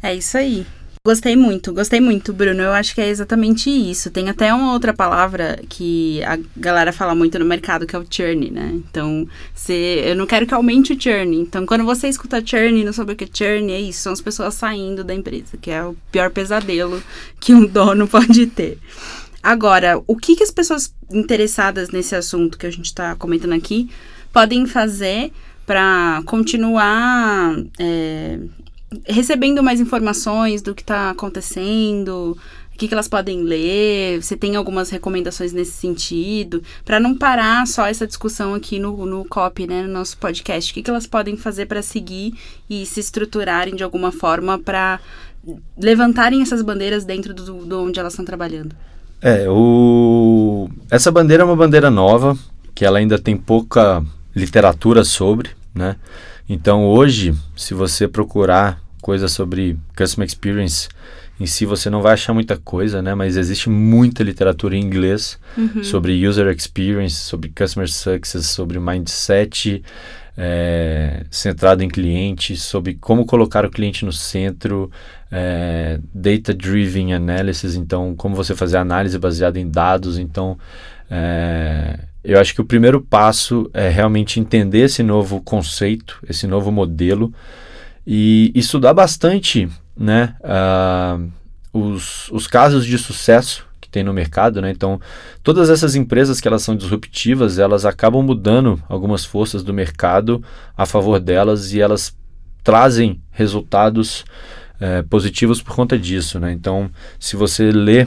É isso aí. Gostei muito, gostei muito, Bruno. Eu acho que é exatamente isso. Tem até uma outra palavra que a galera fala muito no mercado, que é o churn, né? Então, se, eu não quero que aumente o churn. Então, quando você escuta churn e não sabe o que é churn, é isso. São as pessoas saindo da empresa, que é o pior pesadelo que um dono pode ter. Agora, o que, que as pessoas interessadas nesse assunto que a gente está comentando aqui podem fazer para continuar é, recebendo mais informações do que está acontecendo, o que, que elas podem ler, você tem algumas recomendações nesse sentido, para não parar só essa discussão aqui no, no COP, né, no nosso podcast, o que, que elas podem fazer para seguir e se estruturarem de alguma forma para levantarem essas bandeiras dentro do, do onde elas estão trabalhando. É, o... essa bandeira é uma bandeira nova, que ela ainda tem pouca literatura sobre, né? Então hoje, se você procurar coisa sobre Customer Experience em si, você não vai achar muita coisa, né? Mas existe muita literatura em inglês uhum. sobre User Experience, sobre Customer Success, sobre Mindset, é, centrado em cliente, sobre como colocar o cliente no centro, é, Data Driven Analysis, então como você fazer análise baseada em dados, então... É, eu acho que o primeiro passo é realmente entender esse novo conceito, esse novo modelo e estudar bastante né, uh, os, os casos de sucesso que tem no mercado. Né? Então, todas essas empresas que elas são disruptivas, elas acabam mudando algumas forças do mercado a favor delas e elas trazem resultados é, positivos por conta disso. Né? Então, se você lê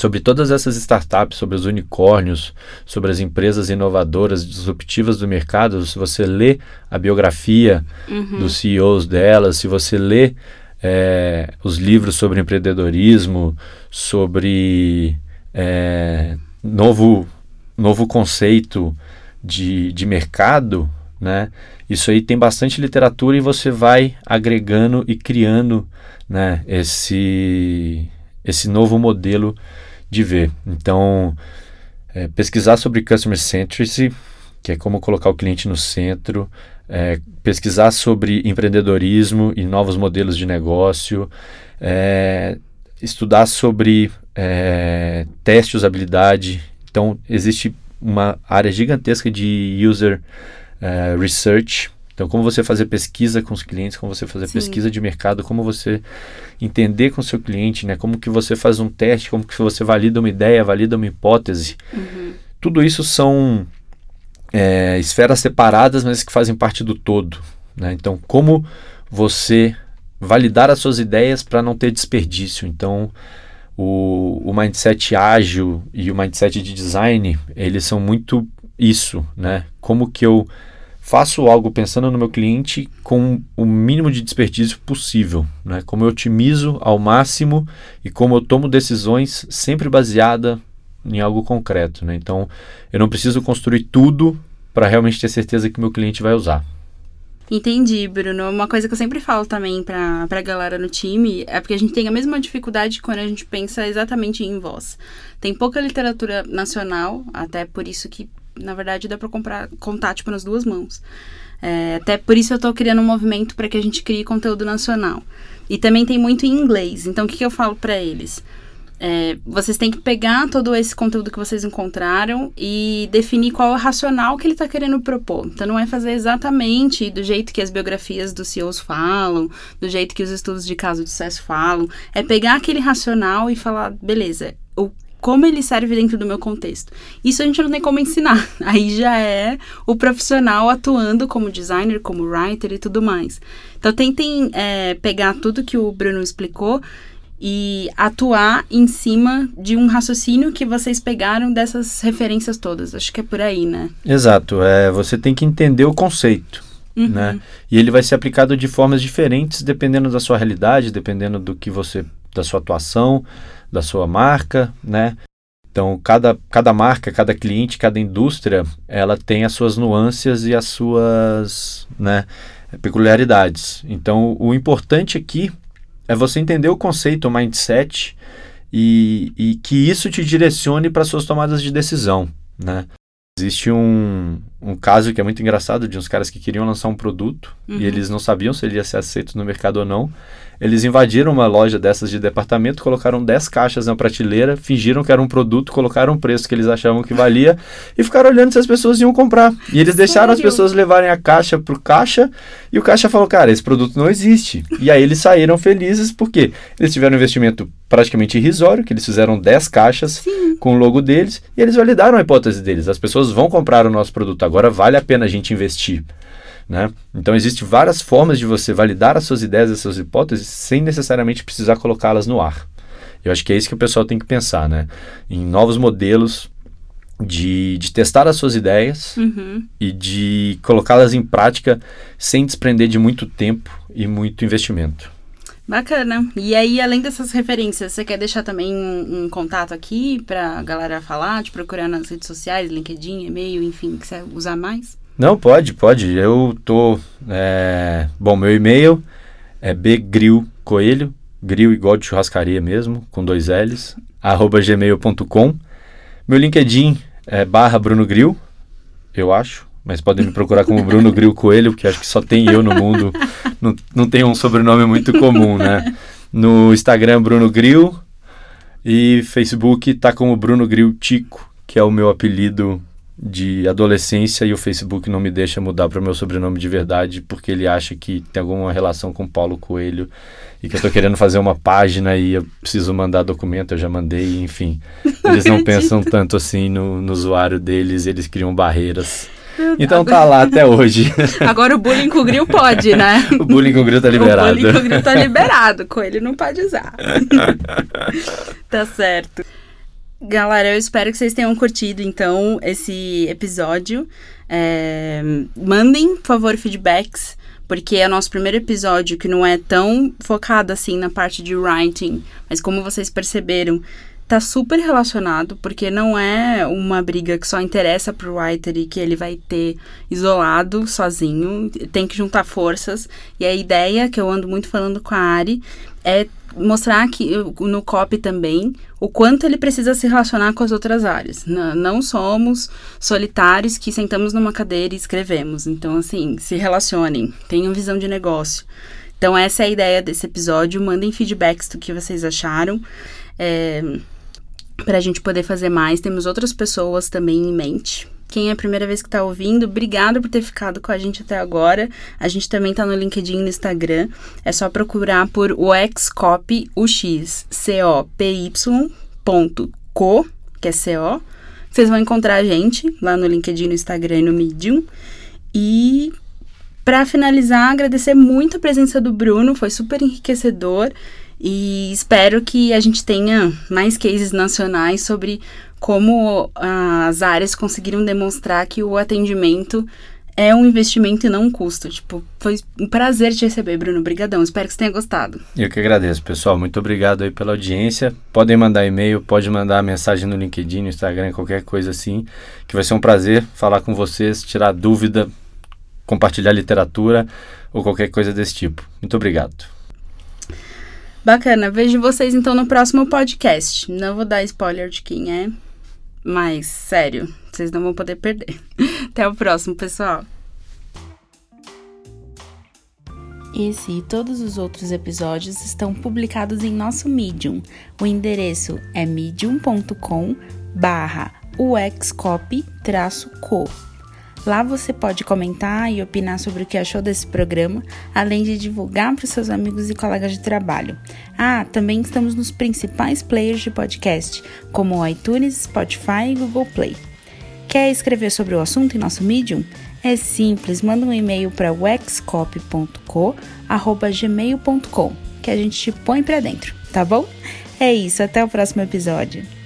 sobre todas essas startups, sobre os unicórnios, sobre as empresas inovadoras, disruptivas do mercado, se você lê a biografia uhum. dos CEOs delas, se você lê é, os livros sobre empreendedorismo, sobre é, novo, novo conceito de, de mercado, né? Isso aí tem bastante literatura e você vai agregando e criando né, esse esse novo modelo de ver. Então, é, pesquisar sobre Customer Centricity, que é como colocar o cliente no centro, é, pesquisar sobre empreendedorismo e novos modelos de negócio, é, estudar sobre é, teste de usabilidade. Então, existe uma área gigantesca de user é, research então, como você fazer pesquisa com os clientes, como você fazer Sim. pesquisa de mercado, como você entender com o seu cliente, né? Como que você faz um teste, como que você valida uma ideia, valida uma hipótese. Uhum. Tudo isso são é, esferas separadas, mas que fazem parte do todo. Né? Então, como você validar as suas ideias para não ter desperdício. Então, o, o mindset ágil e o mindset de design, eles são muito isso, né? Como que eu faço algo pensando no meu cliente com o mínimo de desperdício possível, né? Como eu otimizo ao máximo e como eu tomo decisões sempre baseada em algo concreto, né? Então, eu não preciso construir tudo para realmente ter certeza que meu cliente vai usar. Entendi, Bruno. Uma coisa que eu sempre falo também pra, pra galera no time é porque a gente tem a mesma dificuldade quando a gente pensa exatamente em voz. Tem pouca literatura nacional, até por isso que na verdade, dá para comprar, contar, tipo, nas duas mãos. É, até por isso eu estou criando um movimento para que a gente crie conteúdo nacional. E também tem muito em inglês. Então, o que, que eu falo para eles? É, vocês têm que pegar todo esse conteúdo que vocês encontraram e definir qual é o racional que ele está querendo propor. Então, não é fazer exatamente do jeito que as biografias dos CEOs falam, do jeito que os estudos de caso de sucesso falam. É pegar aquele racional e falar, beleza, o como ele serve dentro do meu contexto. Isso a gente não tem como ensinar. Aí já é o profissional atuando como designer, como writer e tudo mais. Então tentem é, pegar tudo que o Bruno explicou e atuar em cima de um raciocínio que vocês pegaram dessas referências todas. Acho que é por aí, né? Exato. É, você tem que entender o conceito. Uhum. Né? E ele vai ser aplicado de formas diferentes dependendo da sua realidade, dependendo do que você da sua atuação, da sua marca, né? Então, cada, cada marca, cada cliente, cada indústria, ela tem as suas nuances e as suas né, peculiaridades. Então, o importante aqui é você entender o conceito, o mindset e, e que isso te direcione para suas tomadas de decisão, né? Existe um, um caso que é muito engraçado de uns caras que queriam lançar um produto uhum. e eles não sabiam se ele ia ser aceito no mercado ou não. Eles invadiram uma loja dessas de departamento, colocaram 10 caixas na prateleira, fingiram que era um produto, colocaram um preço que eles achavam que valia e ficaram olhando se as pessoas iam comprar. E eles deixaram as pessoas levarem a caixa pro caixa e o caixa falou: Cara, esse produto não existe. E aí eles saíram felizes porque eles tiveram um investimento praticamente irrisório, que eles fizeram 10 caixas Sim. com o logo deles e eles validaram a hipótese deles. As pessoas vão comprar o nosso produto agora, vale a pena a gente investir. Né? Então, existem várias formas de você validar as suas ideias, as suas hipóteses, sem necessariamente precisar colocá-las no ar. Eu acho que é isso que o pessoal tem que pensar, né? Em novos modelos de, de testar as suas ideias uhum. e de colocá-las em prática sem desprender de muito tempo e muito investimento. Bacana. E aí, além dessas referências, você quer deixar também um, um contato aqui para a galera falar, te procurar nas redes sociais, LinkedIn, e-mail, enfim, que você usar mais? Não, pode, pode. Eu tô. É... Bom, meu e-mail é bgrilcoelho, grill igual de churrascaria mesmo, com dois L's, arroba gmail.com. Meu LinkedIn é barra Bruno Grill, eu acho. Mas podem me procurar como Bruno Grill Coelho, porque acho que só tem eu no mundo. Não, não tem um sobrenome muito comum, né? No Instagram, Bruno Grill. E Facebook tá como Bruno Grill Tico, que é o meu apelido de adolescência e o Facebook não me deixa mudar para o meu sobrenome de verdade porque ele acha que tem alguma relação com Paulo Coelho e que eu estou querendo fazer uma página e eu preciso mandar documento, eu já mandei, enfim. Eles não pensam tanto assim no, no usuário deles, eles criam barreiras. Então tá lá até hoje. Agora o bullying com o grill pode, né? o bullying com o grill tá liberado. O bullying com o grill tá liberado, Coelho não pode usar. tá certo. Galera, eu espero que vocês tenham curtido, então, esse episódio. É... Mandem, por favor, feedbacks, porque é o nosso primeiro episódio que não é tão focado assim na parte de writing, mas como vocês perceberam, tá super relacionado, porque não é uma briga que só interessa pro writer e que ele vai ter isolado, sozinho, tem que juntar forças. E a ideia que eu ando muito falando com a Ari é mostrar que no COP também o quanto ele precisa se relacionar com as outras áreas. Não, não somos solitários que sentamos numa cadeira e escrevemos. Então, assim, se relacionem, tenham visão de negócio. Então, essa é a ideia desse episódio. Mandem feedbacks do que vocês acharam. É, para a gente poder fazer mais. Temos outras pessoas também em mente quem é a primeira vez que está ouvindo, obrigado por ter ficado com a gente até agora. A gente também está no LinkedIn e no Instagram. É só procurar por UXCopy, UX, C-O-P-Y, ponto, co, que é C-O. Vocês vão encontrar a gente lá no LinkedIn, no Instagram e no Medium. E para finalizar, agradecer muito a presença do Bruno, foi super enriquecedor. E espero que a gente tenha mais cases nacionais sobre como as áreas conseguiram demonstrar que o atendimento é um investimento e não um custo. Tipo, foi um prazer te receber, Bruno. Obrigadão. Espero que você tenha gostado. Eu que agradeço, pessoal. Muito obrigado aí pela audiência. Podem mandar e-mail, pode mandar mensagem no LinkedIn, no Instagram, qualquer coisa assim, que vai ser um prazer falar com vocês, tirar dúvida, compartilhar literatura ou qualquer coisa desse tipo. Muito obrigado. Bacana. Vejo vocês então no próximo podcast. Não vou dar spoiler de quem é, mas sério, vocês não vão poder perder. Até o próximo, pessoal. Esse e todos os outros episódios estão publicados em nosso Medium. O endereço é medium.com barra uxcopy-co. Lá você pode comentar e opinar sobre o que achou desse programa, além de divulgar para os seus amigos e colegas de trabalho. Ah, também estamos nos principais players de podcast, como o iTunes, Spotify e Google Play. Quer escrever sobre o assunto em nosso Medium? É simples, manda um e-mail para wexcopy.co@gmail.com que a gente te põe para dentro, tá bom? É isso, até o próximo episódio.